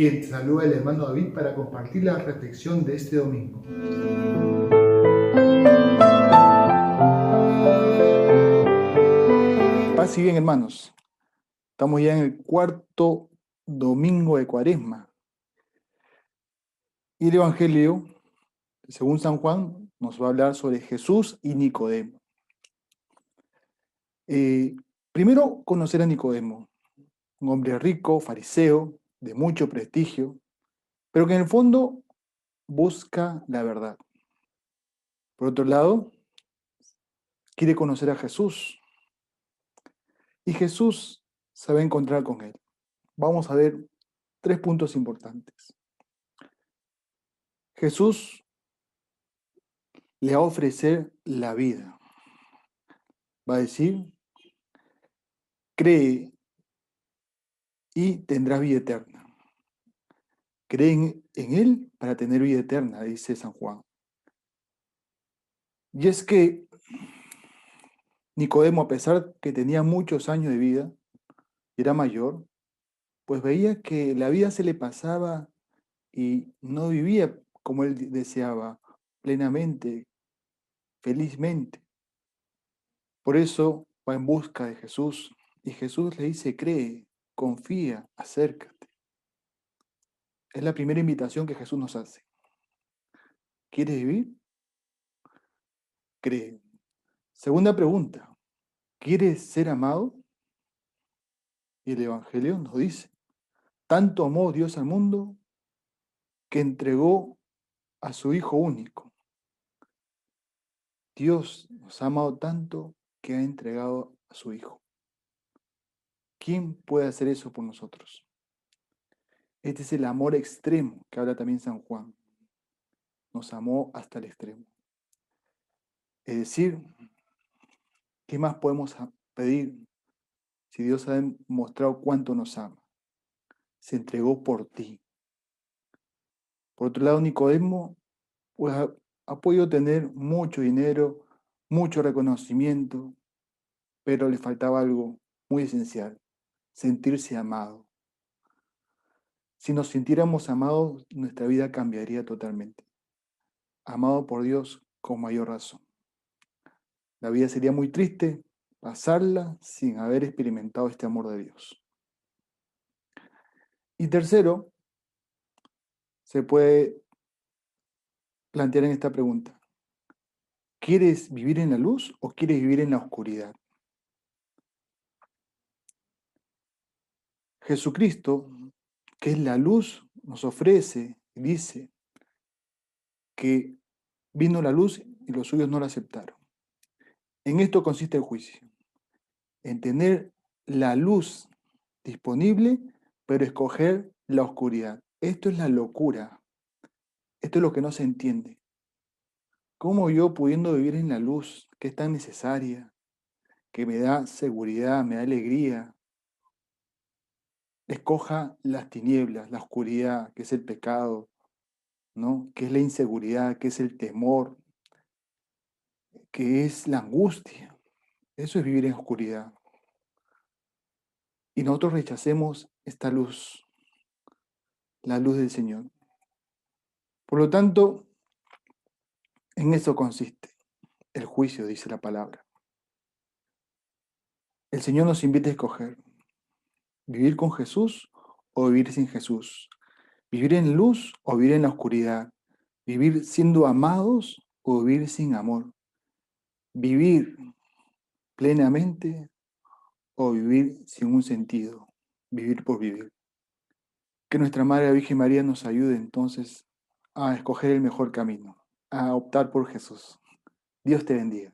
Te saluda el hermano David para compartir la reflexión de este domingo. Paz y bien, hermanos. Estamos ya en el cuarto domingo de Cuaresma. Y el Evangelio, según San Juan, nos va a hablar sobre Jesús y Nicodemo. Eh, primero, conocer a Nicodemo, un hombre rico, fariseo, de mucho prestigio, pero que en el fondo busca la verdad. Por otro lado, quiere conocer a Jesús. Y Jesús se va a encontrar con él. Vamos a ver tres puntos importantes. Jesús le va a ofrecer la vida. Va a decir, cree y tendrás vida eterna. Creen en Él para tener vida eterna, dice San Juan. Y es que Nicodemo, a pesar que tenía muchos años de vida, era mayor, pues veía que la vida se le pasaba y no vivía como él deseaba, plenamente, felizmente. Por eso va en busca de Jesús y Jesús le dice, cree, confía, acércate. Es la primera invitación que Jesús nos hace. ¿Quieres vivir? Cree. Segunda pregunta, ¿quieres ser amado? Y el Evangelio nos dice, tanto amó Dios al mundo que entregó a su Hijo único. Dios nos ha amado tanto que ha entregado a su Hijo. ¿Quién puede hacer eso por nosotros? Este es el amor extremo que habla también San Juan. Nos amó hasta el extremo. Es decir, ¿qué más podemos pedir si Dios ha demostrado cuánto nos ama? Se entregó por ti. Por otro lado, Nicodemo pues, ha, ha podido tener mucho dinero, mucho reconocimiento, pero le faltaba algo muy esencial, sentirse amado. Si nos sintiéramos amados, nuestra vida cambiaría totalmente. Amado por Dios con mayor razón. La vida sería muy triste pasarla sin haber experimentado este amor de Dios. Y tercero, se puede plantear en esta pregunta. ¿Quieres vivir en la luz o quieres vivir en la oscuridad? Jesucristo, que es la luz, nos ofrece dice que vino la luz y los suyos no la aceptaron. En esto consiste el juicio, en tener la luz disponible, pero escoger la oscuridad. Esto es la locura. Esto es lo que no se entiende. ¿Cómo yo pudiendo vivir en la luz, que es tan necesaria, que me da seguridad, me da alegría, escoja las tinieblas, la oscuridad, que es el pecado, ¿no? que es la inseguridad, que es el temor, que es la angustia. Eso es vivir en oscuridad. Y nosotros rechacemos esta luz, la luz del Señor. Por lo tanto, en eso consiste el juicio, dice la palabra. El Señor nos invita a escoger ¿Vivir con Jesús o vivir sin Jesús? ¿Vivir en luz o vivir en la oscuridad? ¿Vivir siendo amados o vivir sin amor? ¿Vivir plenamente o vivir sin un sentido? Vivir por vivir. Que nuestra Madre Virgen María nos ayude entonces a escoger el mejor camino, a optar por Jesús. Dios te bendiga.